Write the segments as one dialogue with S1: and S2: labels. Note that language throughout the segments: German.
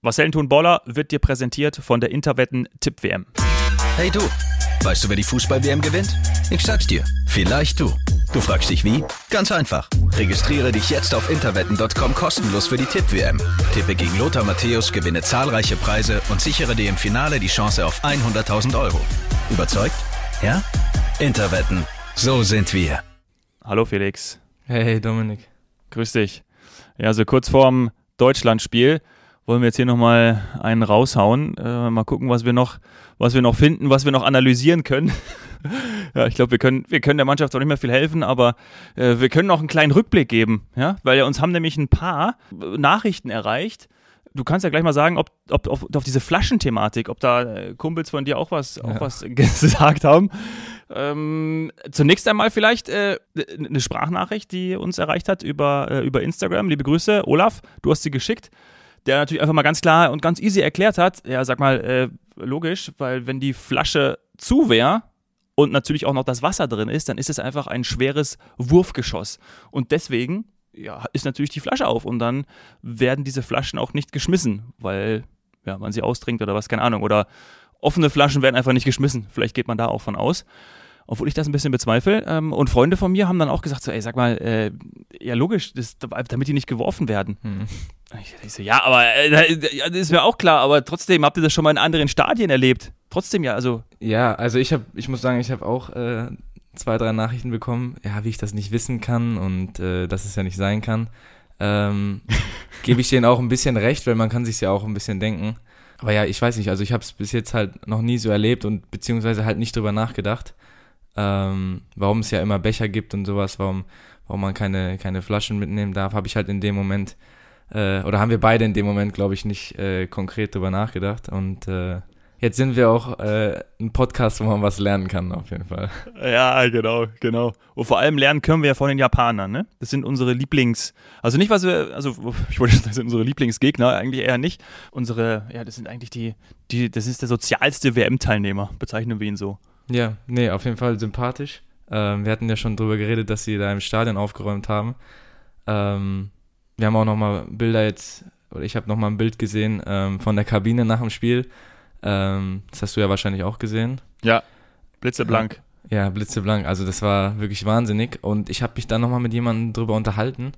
S1: Was tun Boller wird dir präsentiert von der Interwetten Tipp WM.
S2: Hey du, weißt du, wer die Fußball-WM gewinnt? Ich sag's dir, vielleicht du. Du fragst dich wie? Ganz einfach. Registriere dich jetzt auf interwetten.com kostenlos für die Tipp-WM. Tippe gegen Lothar Matthäus, gewinne zahlreiche Preise und sichere dir im Finale die Chance auf 100.000 Euro. Überzeugt? Ja? Interwetten. So sind wir.
S1: Hallo Felix.
S3: Hey Dominik.
S1: Grüß dich. Ja, so kurz vorm Deutschlandspiel wollen wir jetzt hier nochmal einen raushauen. Äh, mal gucken, was wir noch, was wir noch finden, was wir noch analysieren können. ja, ich glaube, wir können, wir können der Mannschaft auch nicht mehr viel helfen, aber äh, wir können noch einen kleinen Rückblick geben, ja, weil uns haben nämlich ein paar Nachrichten erreicht. Du kannst ja gleich mal sagen, ob, ob, ob auf diese Flaschenthematik, ob da äh, Kumpels von dir auch was, ja. auch was gesagt haben. Ähm, zunächst einmal vielleicht äh, eine Sprachnachricht, die uns erreicht hat über, äh, über Instagram. Liebe Grüße, Olaf, du hast sie geschickt der natürlich einfach mal ganz klar und ganz easy erklärt hat, ja, sag mal, äh, logisch, weil wenn die Flasche zu wäre und natürlich auch noch das Wasser drin ist, dann ist es einfach ein schweres Wurfgeschoss. Und deswegen ja, ist natürlich die Flasche auf und dann werden diese Flaschen auch nicht geschmissen, weil ja, man sie austrinkt oder was, keine Ahnung. Oder offene Flaschen werden einfach nicht geschmissen. Vielleicht geht man da auch von aus obwohl ich das ein bisschen bezweifle. Ähm, und Freunde von mir haben dann auch gesagt, so, ey, sag mal, äh, ja logisch, das, damit die nicht geworfen werden. Hm. Ich so, ja, aber äh, das ist mir auch klar, aber trotzdem, habt ihr das schon mal in anderen Stadien erlebt? Trotzdem ja, also.
S3: Ja, also ich habe, ich muss sagen, ich habe auch äh, zwei, drei Nachrichten bekommen, ja, wie ich das nicht wissen kann und äh, dass es ja nicht sein kann. Ähm, Gebe ich denen auch ein bisschen recht, weil man kann sich ja auch ein bisschen denken. Aber ja, ich weiß nicht, also ich habe es bis jetzt halt noch nie so erlebt und beziehungsweise halt nicht drüber nachgedacht ähm, warum es ja immer Becher gibt und sowas, warum, warum man keine, keine Flaschen mitnehmen darf, habe ich halt in dem Moment, äh, oder haben wir beide in dem Moment, glaube ich, nicht äh, konkret drüber nachgedacht. Und äh, jetzt sind wir auch äh, ein Podcast, wo man was lernen kann, auf jeden Fall.
S1: Ja, genau, genau. Und vor allem lernen können wir ja von den Japanern, ne? Das sind unsere Lieblings, also nicht, was wir, also ich wollte sagen, das sind unsere Lieblingsgegner, eigentlich eher nicht. Unsere, ja, das sind eigentlich die, die, das ist der sozialste WM-Teilnehmer, bezeichnen wir ihn so.
S3: Ja, nee, auf jeden Fall sympathisch. Ähm, wir hatten ja schon drüber geredet, dass sie da im Stadion aufgeräumt haben. Ähm, wir haben auch nochmal Bilder jetzt, oder ich habe nochmal ein Bild gesehen ähm, von der Kabine nach dem Spiel. Ähm, das hast du ja wahrscheinlich auch gesehen.
S1: Ja, blitzeblank.
S3: Ja, blitzeblank. Also das war wirklich wahnsinnig. Und ich habe mich dann nochmal mit jemandem drüber unterhalten.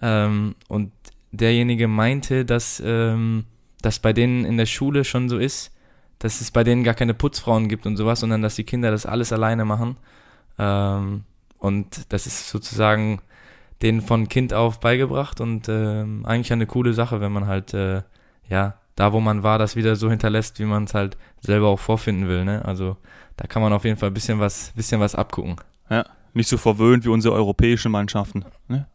S3: Ähm, und derjenige meinte, dass ähm, das bei denen in der Schule schon so ist, dass es bei denen gar keine Putzfrauen gibt und sowas, sondern dass die Kinder das alles alleine machen. Ähm, und das ist sozusagen denen von Kind auf beigebracht und ähm, eigentlich eine coole Sache, wenn man halt, äh, ja, da wo man war, das wieder so hinterlässt, wie man es halt selber auch vorfinden will. Ne? Also da kann man auf jeden Fall ein bisschen was, bisschen was abgucken.
S1: Ja, nicht so verwöhnt wie unsere europäischen Mannschaften. Ne?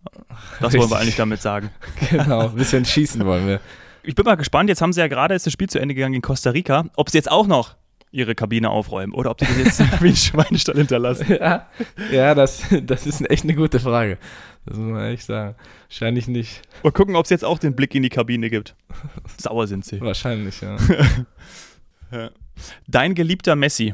S1: Das wollen wir eigentlich damit sagen.
S3: Genau, ein bisschen schießen wollen wir
S1: ich bin mal gespannt, jetzt haben sie ja gerade jetzt das Spiel zu Ende gegangen in Costa Rica, ob sie jetzt auch noch ihre Kabine aufräumen oder ob sie das jetzt wie ein Schweinestall hinterlassen.
S3: Ja, ja das, das ist echt eine gute Frage. Das muss man echt sagen. Wahrscheinlich nicht.
S1: Mal gucken, ob es jetzt auch den Blick in die Kabine gibt. Sauer sind sie.
S3: Wahrscheinlich, ja.
S1: ja. Dein geliebter Messi.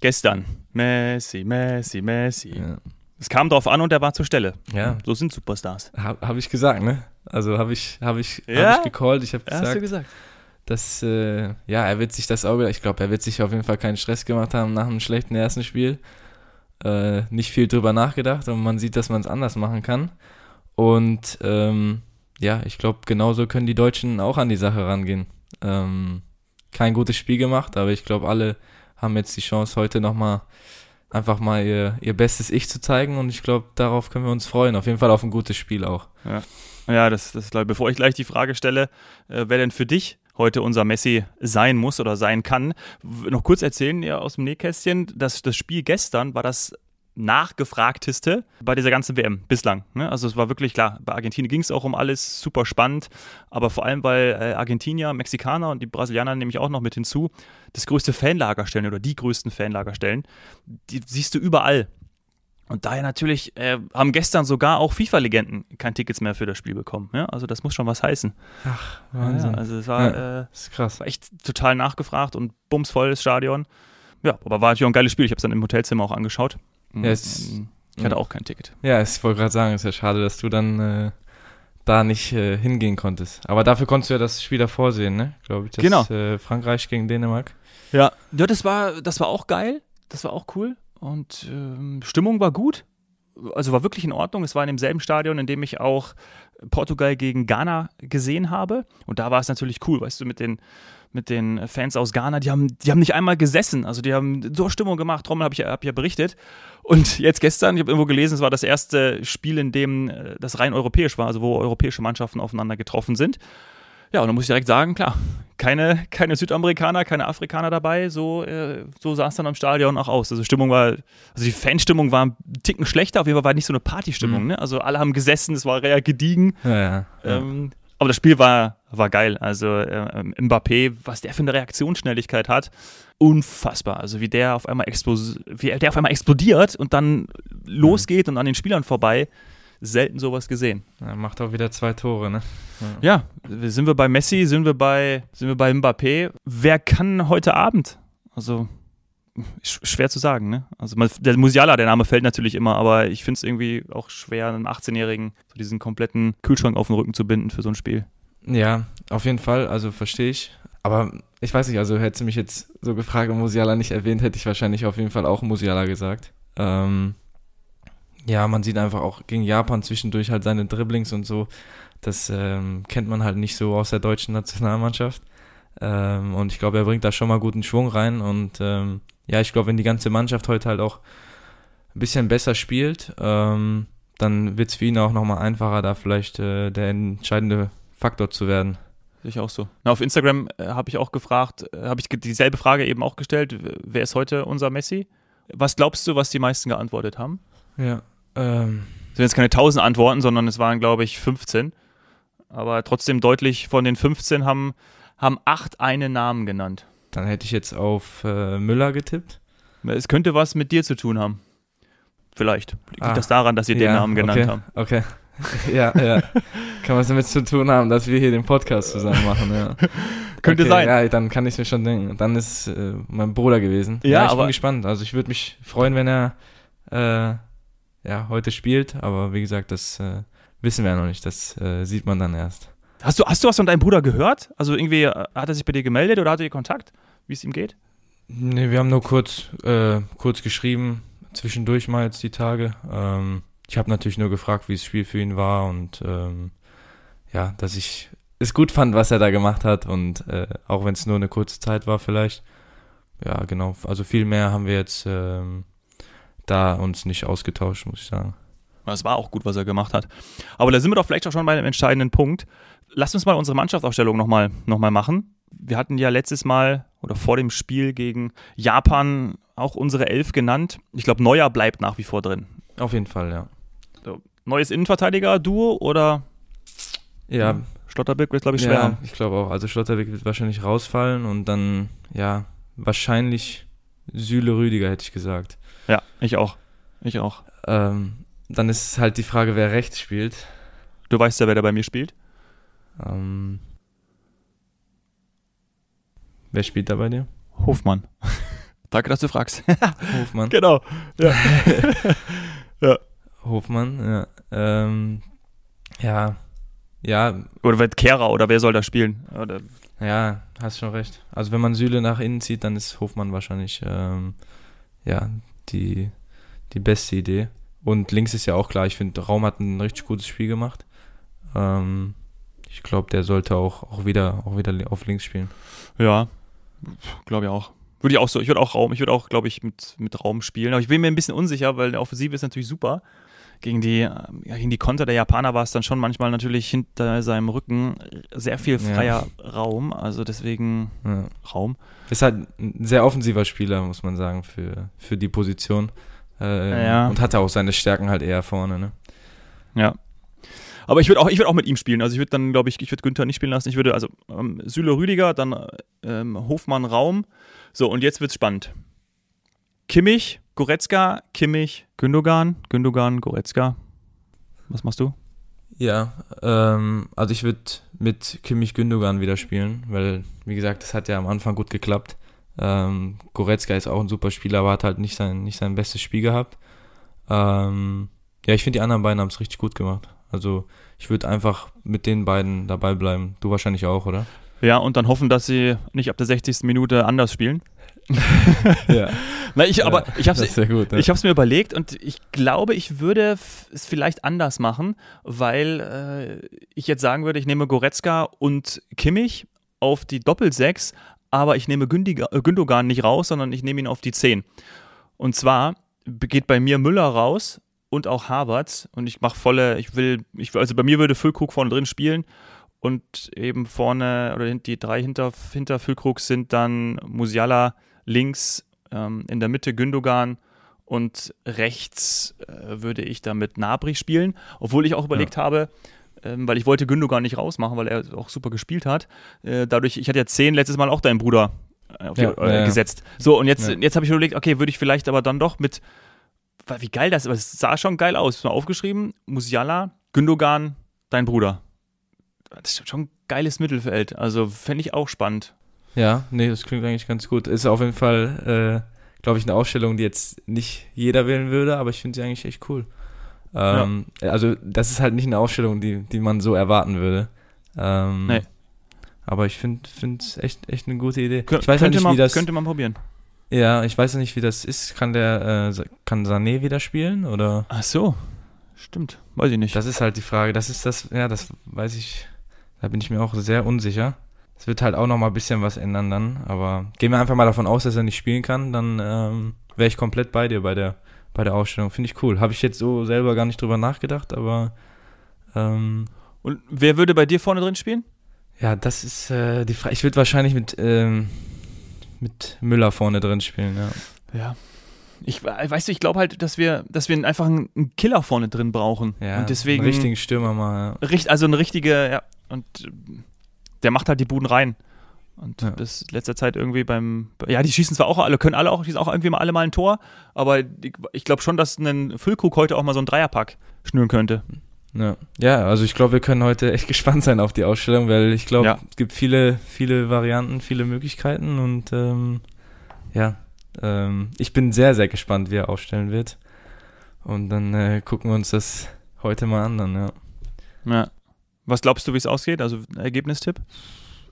S1: Gestern. Messi, Messi, Messi. Ja. Es kam drauf an und er war zur Stelle. Ja. So sind Superstars.
S3: Habe hab ich gesagt, ne? Also habe ich, hab ich, ja? hab ich gecallt. Ich habe gesagt, gesagt, dass, äh, ja, er wird sich das Auge, ich glaube, er wird sich auf jeden Fall keinen Stress gemacht haben nach einem schlechten ersten Spiel. Äh, nicht viel drüber nachgedacht und man sieht, dass man es anders machen kann. Und ähm, ja, ich glaube, genauso können die Deutschen auch an die Sache rangehen. Ähm, kein gutes Spiel gemacht, aber ich glaube, alle haben jetzt die Chance, heute nochmal einfach mal ihr, ihr bestes Ich zu zeigen und ich glaube, darauf können wir uns freuen. Auf jeden Fall auf ein gutes Spiel auch.
S1: Ja, ja das, das bevor ich gleich die Frage stelle, äh, wer denn für dich heute unser Messi sein muss oder sein kann, noch kurz erzählen ja aus dem Nähkästchen, dass das Spiel gestern war das nachgefragteste bei dieser ganzen WM bislang. Ne? Also es war wirklich klar, bei Argentinien ging es auch um alles, super spannend, aber vor allem, weil äh, Argentinier, Mexikaner und die Brasilianer nämlich auch noch mit hinzu das größte Fanlager stellen oder die größten Fanlager stellen, die siehst du überall. Und daher natürlich äh, haben gestern sogar auch FIFA-Legenden kein Tickets mehr für das Spiel bekommen. Ja? Also das muss schon was heißen.
S3: Ach, Wahnsinn.
S1: Ja, also es war, ja, äh, ist krass. war echt total nachgefragt und bumsvolles Stadion. Ja, aber war natürlich auch ein geiles Spiel. Ich habe es dann im Hotelzimmer auch angeschaut. Ja, es, ich hatte auch kein Ticket.
S3: Ja, ich wollte gerade sagen, es ist ja schade, dass du dann äh, da nicht äh, hingehen konntest. Aber dafür konntest du ja das Spiel davor sehen, ne? Glaube ich. Das,
S1: Genau.
S3: Äh, Frankreich gegen Dänemark.
S1: Ja, ja das, war, das war auch geil. Das war auch cool. Und ähm, Stimmung war gut. Also war wirklich in Ordnung. Es war in demselben Stadion, in dem ich auch Portugal gegen Ghana gesehen habe. Und da war es natürlich cool, weißt du, mit den, mit den Fans aus Ghana, die haben, die haben nicht einmal gesessen. Also die haben so Stimmung gemacht. Trommel habe ich, ja- hab ich ja berichtet. Und jetzt gestern, ich habe irgendwo gelesen, es war das erste Spiel, in dem äh, das rein europäisch war, also wo europäische Mannschaften aufeinander getroffen sind. Ja, und da muss ich direkt sagen, klar, keine, keine Südamerikaner, keine Afrikaner dabei. So, äh, so sah es dann am Stadion auch aus. Also Stimmung war, also die Fanstimmung war ein Ticken schlechter, auf jeden Fall war nicht so eine Partystimmung.
S3: Mhm.
S1: Ne? Also alle haben gesessen, es war eher gediegen.
S3: Ja, ja. ja.
S1: Ähm, aber das Spiel war, war geil. Also äh, Mbappé, was der für eine Reaktionsschnelligkeit hat, unfassbar. Also wie der auf einmal explos wie der auf einmal explodiert und dann losgeht und an den Spielern vorbei. Selten sowas gesehen.
S3: Ja, macht auch wieder zwei Tore, ne?
S1: Ja, sind wir bei Messi, sind wir bei, sind wir bei Mbappé. Wer kann heute Abend? Also sch schwer zu sagen, ne? Also der Musiala, der Name fällt natürlich immer, aber ich finde es irgendwie auch schwer, einem 18-Jährigen so diesen kompletten Kühlschrank auf den Rücken zu binden für so ein Spiel.
S3: Ja, auf jeden Fall, also verstehe ich. Aber ich weiß nicht, also hätte sie mich jetzt so gefragt und Musiala nicht erwähnt, hätte ich wahrscheinlich auf jeden Fall auch Musiala gesagt. Ähm, ja, man sieht einfach auch gegen Japan zwischendurch halt seine Dribblings und so. Das ähm, kennt man halt nicht so aus der deutschen Nationalmannschaft. Ähm, und ich glaube, er bringt da schon mal guten Schwung rein. Und ähm, ja, ich glaube, wenn die ganze Mannschaft heute halt auch ein bisschen besser spielt, ähm, dann wird es für ihn auch nochmal einfacher, da vielleicht äh, der entscheidende Faktor zu werden.
S1: Sehe ich auch so. Na, auf Instagram äh, habe ich auch gefragt, äh, habe ich dieselbe Frage eben auch gestellt, wer ist heute unser Messi? Was glaubst du, was die meisten geantwortet haben?
S3: Ja. Ähm,
S1: Es sind jetzt keine 1000 Antworten, sondern es waren, glaube ich, 15. Aber trotzdem deutlich von den 15 haben, haben acht einen Namen genannt.
S3: dann hätte ich jetzt auf äh, Müller getippt.
S1: Es könnte was mit dir zu tun haben. Vielleicht. Liegt
S3: Ah,
S1: das daran, dass sie den Namen genannt
S3: okay,
S1: haben?
S3: Okay. ja, ja. Kann was damit zu tun haben, dass wir hier den Podcast zusammen machen, ja.
S1: Könnte
S3: okay,
S1: sein.
S3: Ja, dann kann ich mir schon denken. Dann ist äh, mein Bruder gewesen.
S1: Ja,
S3: ich
S1: aber-
S3: bin gespannt. Also ich würde mich freuen, wenn er äh, ja, heute spielt. Aber wie gesagt, das äh, wissen wir ja noch nicht. Das äh, sieht man dann erst.
S1: Hast du, hast du was von deinem Bruder gehört? Also irgendwie, äh, hat er sich bei dir gemeldet oder hattet ihr Kontakt, wie es ihm geht?
S3: Nee, wir haben nur kurz, äh, kurz geschrieben, zwischendurch mal jetzt die Tage. Ähm, ich habe natürlich nur gefragt, wie das Spiel für ihn war und ähm, ja, dass ich es gut fand, was er da gemacht hat und äh, auch wenn es nur eine kurze Zeit war vielleicht. Ja, genau. Also viel mehr haben wir jetzt ähm, da uns nicht ausgetauscht, muss ich sagen.
S1: Das war auch gut, was er gemacht hat. Aber da sind wir doch vielleicht auch schon bei einem entscheidenden Punkt. Lasst uns mal unsere Mannschaftsaufstellung nochmal noch mal machen. Wir hatten ja letztes Mal oder vor dem Spiel gegen Japan auch unsere Elf genannt. Ich glaube, Neuer bleibt nach wie vor drin.
S3: Auf jeden Fall, ja.
S1: So, neues Innenverteidiger-Duo oder
S3: Ja,
S1: Schlotterbeck wird, glaube ich, schwer
S3: ja ich glaube auch. Also Schlotterbeck wird wahrscheinlich rausfallen und dann, ja, wahrscheinlich Süle Rüdiger, hätte ich gesagt.
S1: Ja, ich auch. Ich auch.
S3: Ähm, dann ist halt die Frage, wer rechts spielt.
S1: Du weißt ja, wer da bei mir spielt.
S3: Ähm, wer spielt da bei dir?
S1: Hofmann. Danke, dass du fragst.
S3: Hofmann.
S1: genau.
S3: Hofmann, ja. Ähm, ja, ja,
S1: Oder wird Kehrer oder wer soll da spielen? Oder,
S3: ja, hast schon recht. Also wenn man Süle nach innen zieht, dann ist Hofmann wahrscheinlich ähm, ja die, die beste Idee. Und links ist ja auch klar, ich finde, Raum hat ein richtig gutes Spiel gemacht. Ähm, ich glaube, der sollte auch, auch, wieder, auch wieder auf links spielen.
S1: ja, glaube ich auch. Würde ich auch so. Ich würde auch Raum, ich würde auch, glaube ich, mit, mit Raum spielen. Aber ich bin mir ein bisschen unsicher, weil der Offensive ist natürlich super. Gegen die, ähm, ja, gegen die Konter der Japaner war es dann schon manchmal natürlich hinter seinem Rücken sehr viel
S3: Ja.
S1: freier Raum. Also deswegen
S3: Ja.
S1: Raum.
S3: Ist halt ein sehr offensiver Spieler, muss man sagen, für, für die Position. Äh,
S1: Ja.
S3: Und hat auch seine Stärken halt eher vorne, ne?
S1: Ja. Aber ich würde auch, ich würd auch mit ihm spielen. Also ich würde dann, glaube ich, ich würde Günther nicht spielen lassen. Ich würde also ähm, Süle Rüdiger, dann ähm, Hofmann Raum. So, und jetzt wird's spannend. Kimmich, Goretzka, Kimmich, Gündogan, Gündogan, Goretzka. Was machst du?
S3: Ja, ähm, also ich würde mit Kimmich Gündogan wieder spielen, weil, wie gesagt, das hat ja am Anfang gut geklappt. Ähm, Goretzka ist auch ein super Spieler, aber hat halt nicht sein, nicht sein bestes Spiel gehabt. Ähm, ja, ich finde, die anderen beiden haben es richtig gut gemacht. Also ich würde einfach mit den beiden dabei bleiben. Du wahrscheinlich auch, oder?
S1: Ja, und dann hoffen, dass sie nicht ab der 60. Minute anders spielen.
S3: ja.
S1: Na, ich, aber ich habe
S3: ist ja
S1: es mir überlegt und ich glaube, ich würde es vielleicht anders machen, weil äh, ich jetzt sagen würde, ich nehme Goretzka und Kimmich auf die Doppelsechs, aber ich nehme Gündiga, äh, Gündogan nicht raus, sondern ich nehme ihn auf die 10. Und zwar geht bei mir Müller raus und auch Havertz und ich mache volle, ich will, ich also bei mir würde Füllkrug vorne drin spielen und eben vorne oder die drei hinter, hinter Füllkrug sind dann Musiala links, ähm, in der Mitte Gündogan und rechts äh, würde ich dann mit Nabri spielen, obwohl ich auch überlegt habe, ähm, weil ich wollte Gündogan nicht rausmachen, weil er auch super gespielt hat. Äh, dadurch, ich hatte ja zehn letztes Mal auch deinen Bruder äh, auf die,
S3: Ja,
S1: äh,
S3: ja, ja.
S1: gesetzt. So, und jetzt,
S3: Ja.
S1: jetzt habe ich überlegt, okay, würde ich vielleicht aber dann doch mit, weil wie geil das ist, aber es sah schon geil aus. Mal aufgeschrieben, Musiala, Gündogan, dein Bruder. Das ist schon ein geiles Mittelfeld. Also fände ich auch spannend.
S3: Ja, nee, das klingt eigentlich ganz gut. Ist auf jeden Fall, äh, glaube ich, eine Ausstellung, die jetzt nicht jeder wählen würde, aber ich finde sie eigentlich echt cool. Ähm, Also, das ist halt nicht eine Ausstellung, die, die man so erwarten würde. Ähm,
S1: Nee.
S3: Aber ich finde es echt, echt eine gute Idee.
S1: Kön
S3: ich weiß ja
S1: könnte,
S3: nicht,
S1: man,
S3: wie das.
S1: könnte man probieren.
S3: Ja, ich weiß ja nicht, wie das ist. Kann der, äh, kann Sané wieder spielen oder?
S1: Ach so. Stimmt. Weiß ich nicht.
S3: Das ist halt die Frage. Das ist das, ja, das weiß ich. Da bin ich mir auch sehr unsicher. Es wird halt auch noch mal ein bisschen was ändern dann. Aber gehen wir einfach mal davon aus, dass er nicht spielen kann, dann ähm, wäre ich komplett bei dir bei der, bei der Ausstellung. Finde ich cool. Habe ich jetzt so selber gar nicht drüber nachgedacht, aber ähm,
S1: Und wer würde bei dir vorne drin spielen?
S3: ja, das ist äh, die Frage. Ich würde wahrscheinlich mit, ähm, mit Müller vorne drin spielen, ja.
S1: Ja. Ich we- weißt du, ich glaube halt, dass wir, dass wir einfach einen Killer vorne drin brauchen.
S3: ja
S1: und deswegen
S3: einen richtigen Stürmer mal. Ja.
S1: also eine richtige, ja, und der macht halt die Buden rein. Und
S3: Ja.
S1: bis letzter Zeit irgendwie beim, ja, die schießen zwar auch alle, können alle auch, schießen auch irgendwie mal alle mal ein Tor, aber die, ich glaube schon, dass ein Füllkrug heute auch mal so einen Dreierpack schnüren könnte.
S3: Ja, ja also ich glaube, wir können heute echt gespannt sein auf die Ausstellung, weil ich glaube,
S1: Ja.
S3: es gibt viele, viele Varianten, viele Möglichkeiten und ähm, ja, ähm, ich bin sehr, sehr gespannt, wie er aufstellen wird. Und dann äh, gucken wir uns das heute mal an. Dann, ja.
S1: Ja. Was glaubst du, wie es ausgeht? Also Ergebnistipp?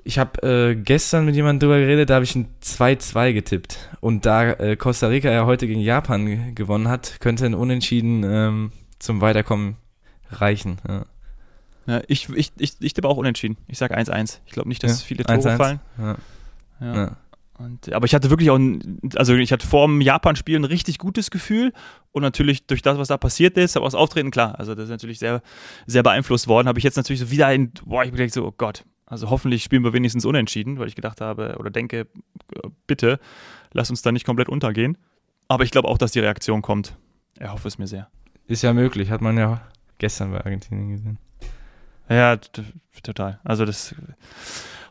S3: Ich habe äh, gestern mit jemandem drüber geredet, da habe ich ein 2-2 getippt. Und da äh, Costa Rica ja heute gegen Japan ge- gewonnen hat, könnte ein Unentschieden ähm, zum Weiterkommen reichen. Ja.
S1: Ja, ich, ich, ich, ich tippe auch unentschieden. Ich sage 1-1. Ich glaube nicht, dass
S3: Ja,
S1: viele Tore
S3: 1-1.
S1: fallen.
S3: Ja.
S1: Und, aber ich hatte wirklich auch, ein, also ich hatte vor dem Japan-Spiel ein richtig gutes Gefühl und natürlich durch das, was da passiert ist, aber das Auftreten, klar, also das ist natürlich sehr, sehr beeinflusst worden, habe ich jetzt natürlich so wieder ein, boah, ich bin gedacht so, oh Gott, also hoffentlich spielen wir wenigstens unentschieden, weil ich gedacht habe oder denke, äh, bitte, lass uns da nicht komplett untergehen. Aber ich glaube auch, dass die Reaktion kommt. Ich hoffe es mir sehr.
S3: Ist ja möglich, hat man ja gestern bei Argentinien gesehen.
S1: Ja, total. Also das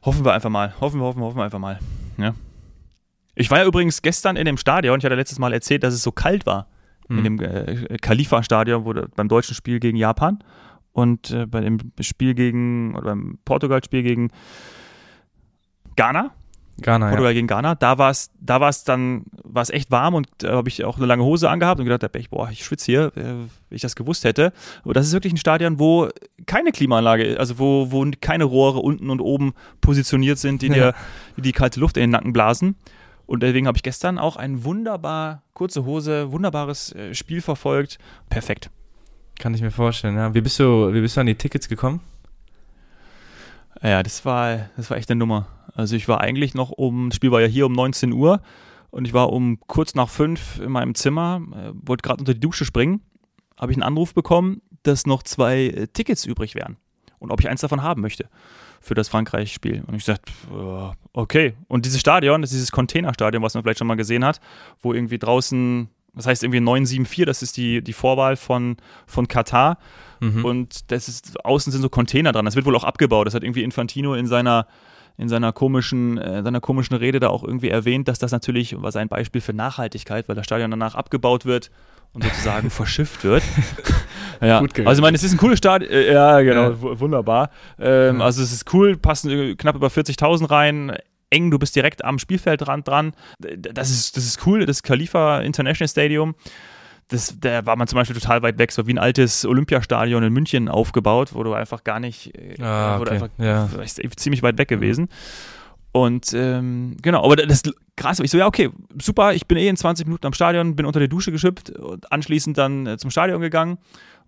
S1: hoffen wir einfach mal. Hoffen wir, hoffen wir, hoffen wir einfach mal. Ja. Ich war ja übrigens gestern in dem Stadion, ich hatte letztes Mal erzählt, dass es so kalt war. In
S3: Hm.
S1: dem äh, Khalifa-Stadion, wo beim deutschen Spiel gegen Japan und äh, bei dem Spiel gegen, oder beim Portugal-Spiel gegen Ghana,
S3: Ghana, ja.
S1: Portugal gegen Ghana, da war es da war's dann, war es echt warm und da habe ich auch eine lange Hose angehabt und gedacht, ich, boah, ich schwitze hier, äh, wenn ich das gewusst hätte. Aber das ist wirklich ein Stadion, wo keine Klimaanlage, also wo, wo keine Rohre unten und oben positioniert sind, die
S3: Ja.
S1: dir die, die kalte Luft in den Nacken blasen. Und deswegen habe ich gestern auch ein wunderbar, kurze Hose, wunderbares äh, Spiel verfolgt. Perfekt.
S3: Kann ich mir vorstellen, ja. Wie bist du, wie bist du an die Tickets gekommen?
S1: Ja, das war, das war echt eine Nummer. Also ich war eigentlich noch um, das Spiel war ja hier um 19 Uhr und ich war um kurz nach fünf in meinem Zimmer, äh, wollte gerade unter die Dusche springen, habe ich einen Anruf bekommen, dass noch zwei äh, Tickets übrig wären und ob ich eins davon haben möchte für das Frankreich-Spiel. Und ich sagte, äh, okay. Und dieses Stadion, das ist dieses Containerstadion, was man vielleicht schon mal gesehen hat, wo irgendwie draußen, das heißt irgendwie 974, das ist die, die Vorwahl von, von Katar.
S3: Mhm.
S1: Und das ist, außen sind so Container dran. Das wird wohl auch abgebaut. Das hat irgendwie Infantino in seiner, in seiner komischen, äh, seiner komischen Rede da auch irgendwie erwähnt, dass das natürlich war sein Beispiel für Nachhaltigkeit, weil das Stadion danach abgebaut wird und sozusagen verschifft wird. ja,
S3: Gut geregelt.
S1: also ich meine, es ist ein cooles Stadion. Äh, ja, genau,
S3: Ja.
S1: wu- wunderbar. Ähm,
S3: Ja.
S1: Also es ist cool, passen äh, knapp über 40.000 rein. Eng, du bist direkt am Spielfeldrand dran. Das ist, das ist cool, das Khalifa International Stadium das, da war man zum Beispiel total weit weg, so wie ein altes Olympiastadion in München aufgebaut, wo du einfach gar nicht, äh,
S3: Ah,
S1: wo du
S3: okay.
S1: einfach
S3: Ja.
S1: ziemlich weit weg gewesen. Und ähm, genau, aber das krass, ich so, ja, okay, super, ich bin eh in 20 Minuten am Stadion, bin unter die Dusche geschippt und anschließend dann äh, zum Stadion gegangen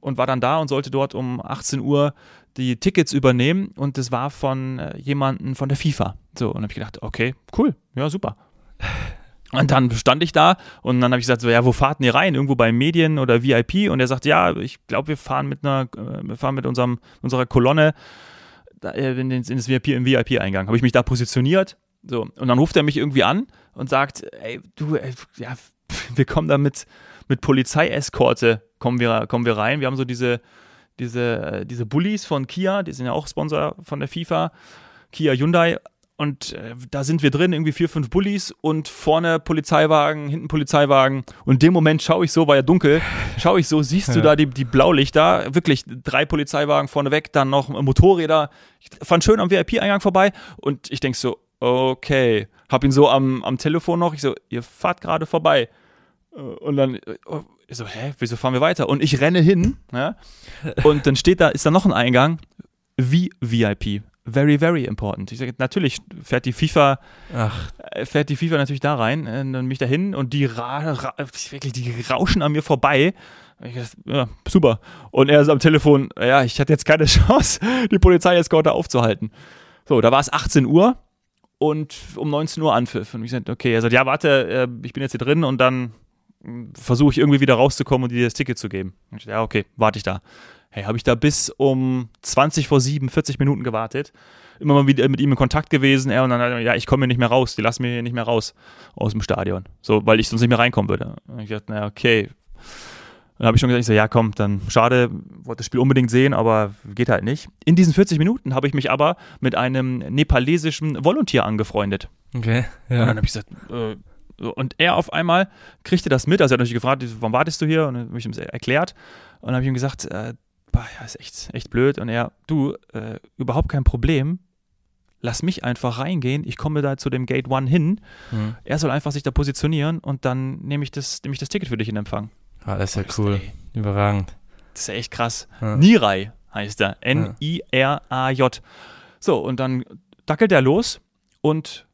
S1: und war dann da und sollte dort um 18 Uhr die Tickets übernehmen und das war von äh, jemandem von der FIFA. So, und habe ich gedacht, okay, cool, ja, super. Und dann stand ich da und dann habe ich gesagt, so, ja, wo fahrten ihr rein? Irgendwo bei Medien oder VIP? Und er sagt, ja, ich glaube, wir fahren mit einer, äh, wir fahren mit unserem, unserer Kolonne äh, in, den, in das VIP, im VIP-Eingang. Habe ich mich da positioniert. So, und dann ruft er mich irgendwie an und sagt, ey, du, ey, ja, wir kommen da mit, mit Polizeieskorte, kommen wir, kommen wir rein. Wir haben so diese, diese, äh, diese Bullies von Kia, die sind ja auch Sponsor von der FIFA, Kia Hyundai. Und äh, da sind wir drin, irgendwie vier, fünf Bullies und vorne Polizeiwagen, hinten Polizeiwagen. Und in dem Moment schaue ich so, war ja dunkel, schaue ich so, siehst du
S3: Ja.
S1: da die, die Blaulichter, wirklich drei Polizeiwagen vorne weg, dann noch Motorräder. Ich fand schön am VIP-Eingang vorbei und ich denk so, okay, hab ihn so am, am Telefon noch, ich so, ihr fahrt gerade vorbei. Äh, Und dann, äh, ich so, hä, wieso fahren wir weiter? Und ich renne hin, ja, und dann steht da, ist da noch ein Eingang, wie VIP. Very, very important. Ich sage, natürlich fährt die FIFA,
S3: Ach,
S1: äh, fährt die FIFA natürlich da rein, äh, dann mich da hin und die, ra wirklich, die rauschen an mir vorbei. Ich dachte, ja, super. Und er ist am Telefon, ja, ich hatte jetzt keine Chance, die Polizeieskorte aufzuhalten. So, da war es 18 Uhr und um 19 Uhr Anpfiff. Und ich sagte, okay, er sagt, ja, warte, äh, ich bin jetzt hier drin und dann versuche ich irgendwie wieder rauszukommen und dir das Ticket zu geben. Und ich, ja, okay, warte ich da. Hey, habe ich da bis um 20 vor 7, 40 Minuten gewartet. Immer mal wieder mit ihm in Kontakt gewesen. Er und dann, hat er, ja, ich komme hier nicht mehr raus. Die lassen mich hier nicht mehr raus aus dem Stadion. So, weil ich sonst nicht mehr reinkommen würde. Und ich dachte, naja, okay. Dann habe ich schon gesagt, ich so, ja, komm, dann schade, wollte das Spiel unbedingt sehen, aber geht halt nicht. In diesen 40 Minuten habe ich mich aber mit einem nepalesischen Volunteer angefreundet.
S3: okay.
S1: Und
S3: Ja.
S1: dann habe ich gesagt, äh, und er auf einmal kriegte das mit. Also er hat natürlich gefragt, warum wartest du hier? Und dann habe ich ihm erklärt. Und dann habe ich ihm gesagt, äh, boah, ja, ist echt, echt blöd. Und er, du, äh, überhaupt kein Problem. Lass mich einfach reingehen. Ich komme da zu dem Gate One hin.
S3: Hm.
S1: Er soll einfach sich da positionieren und dann nehme ich das, nehme ich das Ticket für dich in Empfang.
S3: Ah, das ist ja cool.
S1: ey,
S3: Überragend.
S1: Das ist ja echt krass.
S3: Ja.
S1: Nirai heißt er. N-I-R-A-J. So, und dann dackelt er los und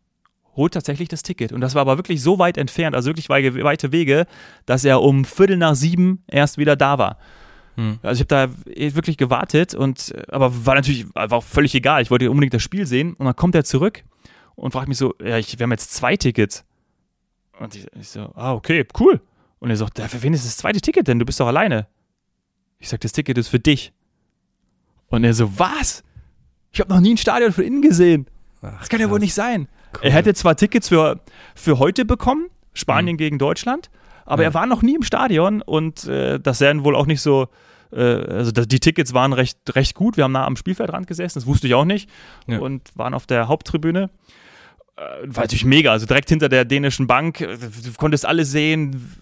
S1: holt tatsächlich das Ticket. Und das war aber wirklich so weit entfernt, also wirklich wei- weite Wege, dass er um Viertel nach sieben erst wieder da war.
S3: Hm.
S1: Also ich habe da eh wirklich gewartet und aber war natürlich war auch völlig egal. Ich wollte unbedingt das Spiel sehen und dann kommt er zurück und fragt mich so, ja, ich, wir haben jetzt zwei Tickets. Und ich, ich so, ah, okay, cool. Und er sagt, ja, für wen ist das zweite Ticket denn? Du bist doch alleine. Ich sag, das Ticket ist für dich. Und er so, was? Ich habe noch nie ein Stadion von innen gesehen.
S3: Ach,
S1: Das kann ja wohl nicht sein.
S3: Cool.
S1: Er hätte zwar Tickets für, für heute bekommen, Spanien
S3: Mhm.
S1: gegen Deutschland, aber
S3: Ja.
S1: er war noch nie im Stadion und äh, das wären wohl auch nicht so, äh, also das, die Tickets waren recht, recht gut. Wir haben nah am Spielfeldrand gesessen, das wusste ich auch nicht
S3: Ja.
S1: und waren auf der Haupttribüne. Äh, war natürlich mega, also direkt hinter der dänischen Bank, äh, du konntest alles sehen,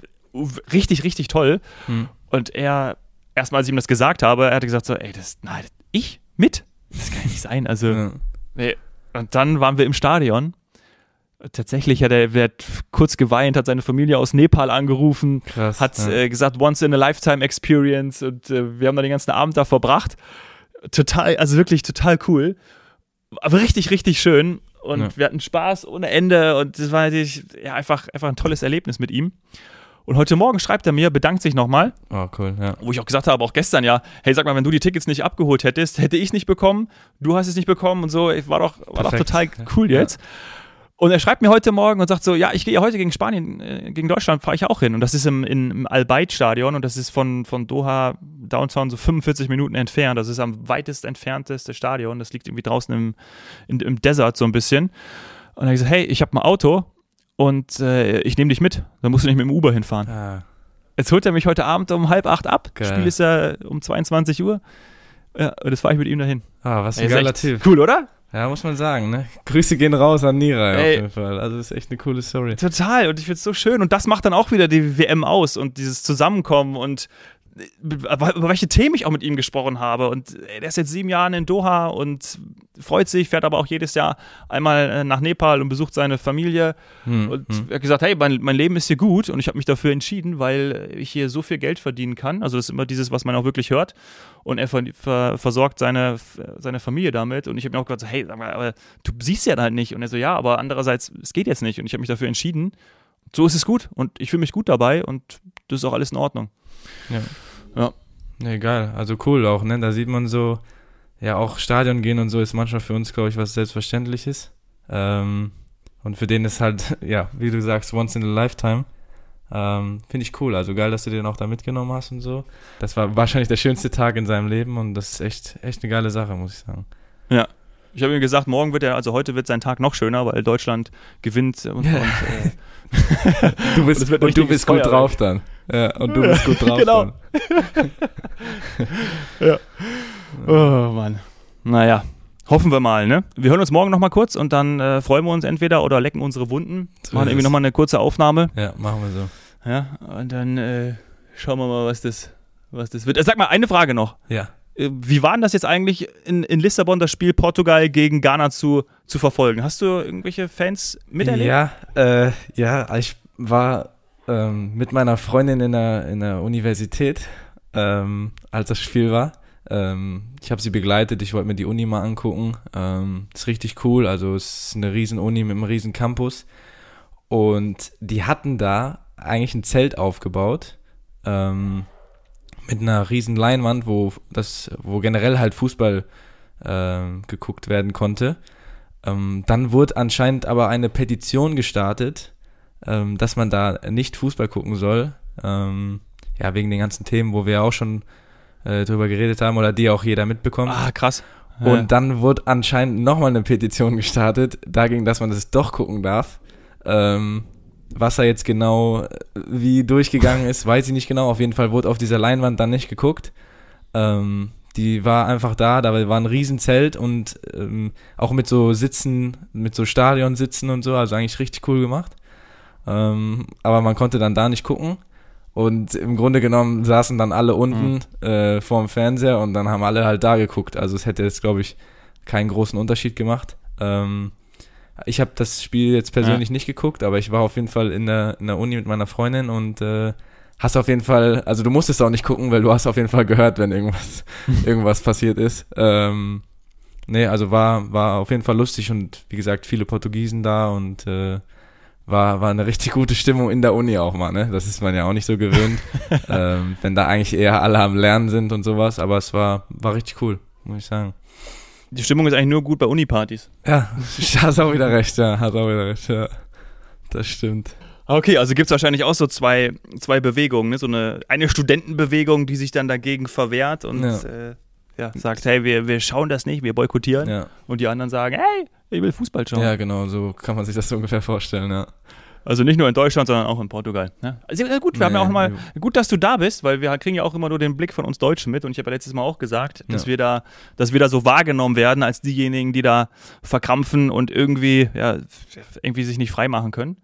S1: richtig, richtig toll.
S3: Hm.
S1: Und er, erstmal als ich ihm das gesagt habe, er hatte gesagt so, ey, das, nein, ich mit? Das kann ja nicht sein, also
S3: Ja.
S1: Nee. Und dann waren wir im Stadion. Tatsächlich hat er wird kurz geweint, hat seine Familie aus Nepal angerufen,
S3: Krass.
S1: hat
S3: ja.
S1: äh, gesagt, once in a lifetime experience und äh, wir haben da den ganzen Abend da verbracht. Total, also wirklich total cool. Aber richtig, richtig schön. Und
S3: Ja.
S1: wir hatten Spaß ohne Ende und das war natürlich ja, einfach, einfach ein tolles Erlebnis mit ihm. Und heute Morgen schreibt er mir, bedankt sich nochmal,
S3: oh, cool, ja.
S1: wo ich auch gesagt habe, auch gestern ja, hey, sag mal, wenn du die Tickets nicht abgeholt hättest, hätte ich nicht bekommen, du hast es nicht bekommen und so, war doch, war doch total cool
S3: Ja.
S1: Und er schreibt mir heute Morgen und sagt so, ja, ich gehe ja heute gegen Spanien, äh, gegen Deutschland fahre ich auch hin. Und das ist im, im Al-Bayt-Stadion und das ist von, von Doha Downtown so 45 Minuten entfernt. Das ist am weitest entfernteste Stadion. Das liegt irgendwie draußen im, in, im Desert so ein bisschen. Und dann habe ich gesagt, hey, ich habe ein Auto und äh, ich nehme dich mit. Dann musst du nicht mit dem Uber hinfahren.
S3: Ah,
S1: Jetzt holt er mich heute Abend um halb acht ab.
S3: Geil.
S1: Spiel ist ja um 22 Uhr. Ja, und das fahre ich mit ihm dahin.
S3: ah was ein
S1: Ey, ist
S3: geiler Typ.
S1: Cool, oder?
S3: Ja, muss man sagen, ne? Grüße gehen raus an Nirai auf
S1: Ey.
S3: jeden Fall. Also, das ist echt eine coole Story.
S1: Total. Und ich finde es so schön. Und das macht dann auch wieder die WM aus und dieses Zusammenkommen und über welche Themen ich auch mit ihm gesprochen habe. Und er ist jetzt sieben Jahre in Doha und freut sich, fährt aber auch jedes Jahr einmal äh, nach Nepal und besucht seine Familie. Hm, und hm. er hat gesagt, hey, mein, mein Leben ist hier gut und ich habe mich dafür entschieden, weil ich hier so viel Geld verdienen kann. Also das ist immer dieses, was man auch wirklich hört. Und er ver ver versorgt seine, seine Familie damit. Und ich habe mir auch gesagt, hey, sag mal, aber du siehst ja halt nicht. Und er so, ja, aber andererseits, es geht jetzt nicht. Und ich habe mich dafür entschieden. So ist es gut und ich fühle mich gut dabei und das ist auch alles in Ordnung.
S3: Ja. Ja. Nee, geil. Also cool auch, ne? Da sieht man so, ja, auch Stadion gehen und so ist manchmal für uns, glaube ich, was Selbstverständliches. Ähm, und für den ist halt, ja, wie du sagst, once in a lifetime. Ähm, Finde ich cool. Also geil, dass du den auch da mitgenommen hast und so. Das war wahrscheinlich der schönste Tag in seinem Leben und das ist echt, echt eine geile Sache, muss ich sagen.
S1: Ja. Ich habe ihm gesagt, morgen wird er, also heute wird sein Tag noch schöner, weil Deutschland gewinnt und, und äh,
S3: du bist, und, und du bist gut drauf dann. Ja, und du bist gut drauf genau. dann.
S1: ja. Oh Mann. Naja, hoffen wir mal, ne? Wir hören uns morgen nochmal kurz und dann äh, freuen wir uns entweder oder lecken unsere Wunden. So machen irgendwie nochmal eine kurze Aufnahme.
S3: Ja, machen wir so.
S1: Ja, und dann äh, schauen wir mal, was das, was das wird. Äh, sag mal, eine Frage noch.
S3: Ja.
S1: Äh, wie war denn das jetzt eigentlich in, in Lissabon, das Spiel Portugal gegen Ghana zu, zu verfolgen? Hast du irgendwelche Fans miterlebt?
S3: Ja, äh, ja, ich war ähm, mit meiner Freundin in der, in der Universität, ähm, als das Spiel war. Ähm, ich habe sie begleitet, ich wollte mir die Uni mal angucken. Ähm, ist richtig cool, also es ist eine riesen Uni mit einem riesen Campus. Und die hatten da eigentlich ein Zelt aufgebaut. Ähm, mit einer riesen Leinwand, wo das, wo generell halt Fußball äh, geguckt werden konnte. Ähm, dann wurde anscheinend aber eine Petition gestartet, ähm, dass man da nicht Fußball gucken soll. Ähm, ja, wegen den ganzen Themen, wo wir auch schon äh, drüber geredet haben oder die auch jeder mitbekommt.
S1: Ah, krass.
S3: Ja. Und dann wurde anscheinend nochmal eine Petition gestartet, dagegen, dass man das doch gucken darf. Ähm, was er jetzt genau wie durchgegangen ist, weiß ich nicht genau. Auf jeden Fall wurde auf dieser Leinwand dann nicht geguckt. Ähm, die war einfach da, da war ein Riesenzelt und ähm, auch mit so Sitzen, mit so Stadionsitzen und so, also eigentlich richtig cool gemacht. Ähm, aber man konnte dann da nicht gucken. Und im Grunde genommen saßen dann alle unten mhm. äh, vorm Fernseher und dann haben alle halt da geguckt. Also es hätte jetzt, glaube ich, keinen großen Unterschied gemacht. Ähm, ich habe das Spiel jetzt persönlich ja. nicht geguckt, aber ich war auf jeden Fall in der, in der Uni mit meiner Freundin und äh, hast auf jeden Fall, also du musstest auch nicht gucken, weil du hast auf jeden Fall gehört, wenn irgendwas, irgendwas passiert ist. Ähm, nee, also war, war auf jeden Fall lustig und wie gesagt, viele Portugiesen da und äh, war, war eine richtig gute Stimmung in der Uni auch mal, ne? Das ist man ja auch nicht so gewöhnt, ähm, wenn da eigentlich eher alle am Lernen sind und sowas, aber es war, war richtig cool, muss ich sagen.
S1: Die Stimmung ist eigentlich nur gut bei Unipartys.
S3: Ja, hast auch wieder recht, ja, hast auch wieder recht, ja. Das stimmt.
S1: Okay, also gibt es wahrscheinlich auch so zwei, zwei Bewegungen, ne? So eine, eine Studentenbewegung, die sich dann dagegen verwehrt und ja. Äh, ja, sagt, hey, wir, wir schauen das nicht, wir boykottieren. Ja. Und die anderen sagen, hey, ich will Fußball schauen.
S3: Ja, genau, so kann man sich das so ungefähr vorstellen, ja.
S1: Also nicht nur in Deutschland, sondern auch in Portugal. Ne? Also gut, wir haben ja auch mal, gut, dass du da bist, weil wir kriegen ja auch immer nur den Blick von uns Deutschen mit. Und ich habe ja letztes Mal auch gesagt, dass ja. wir da, dass wir da so wahrgenommen werden als diejenigen, die da verkrampfen und irgendwie, ja, irgendwie sich nicht freimachen können.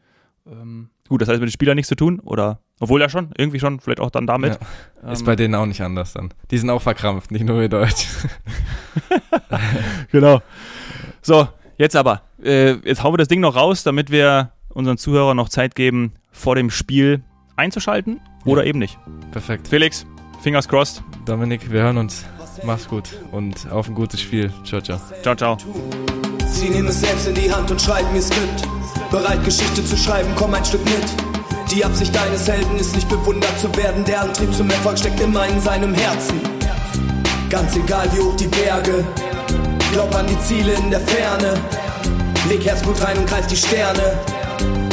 S1: Ähm, gut, das hat mit den Spielern nichts zu tun, oder? Obwohl ja schon, irgendwie schon, vielleicht auch dann damit.
S3: Ja. Ist ähm, bei denen auch nicht anders dann. Die sind auch verkrampft, nicht nur wir Deutsch.
S1: genau. So, jetzt aber. Äh, jetzt hauen wir das Ding noch raus, damit wir unseren Zuhörern noch Zeit geben, vor dem Spiel einzuschalten oder ja. eben nicht.
S3: Perfekt.
S1: Felix, fingers crossed.
S3: Dominik, wir hören uns. Mach's gut und auf ein gutes Spiel. Ciao, ciao.
S1: Ciao, ciao.
S4: Sie nehmen es selbst in die Hand und schreiben ihr Skript. Bereit, Geschichte zu schreiben, komm ein Stück mit. Die Absicht deines Helden ist nicht bewundert zu werden. Der Antrieb zum Erfolg steckt immer in seinem Herzen. Ganz egal wie hoch die Berge. Glaub an die Ziele in der Ferne. Leg Herzblut rein und greif die Sterne.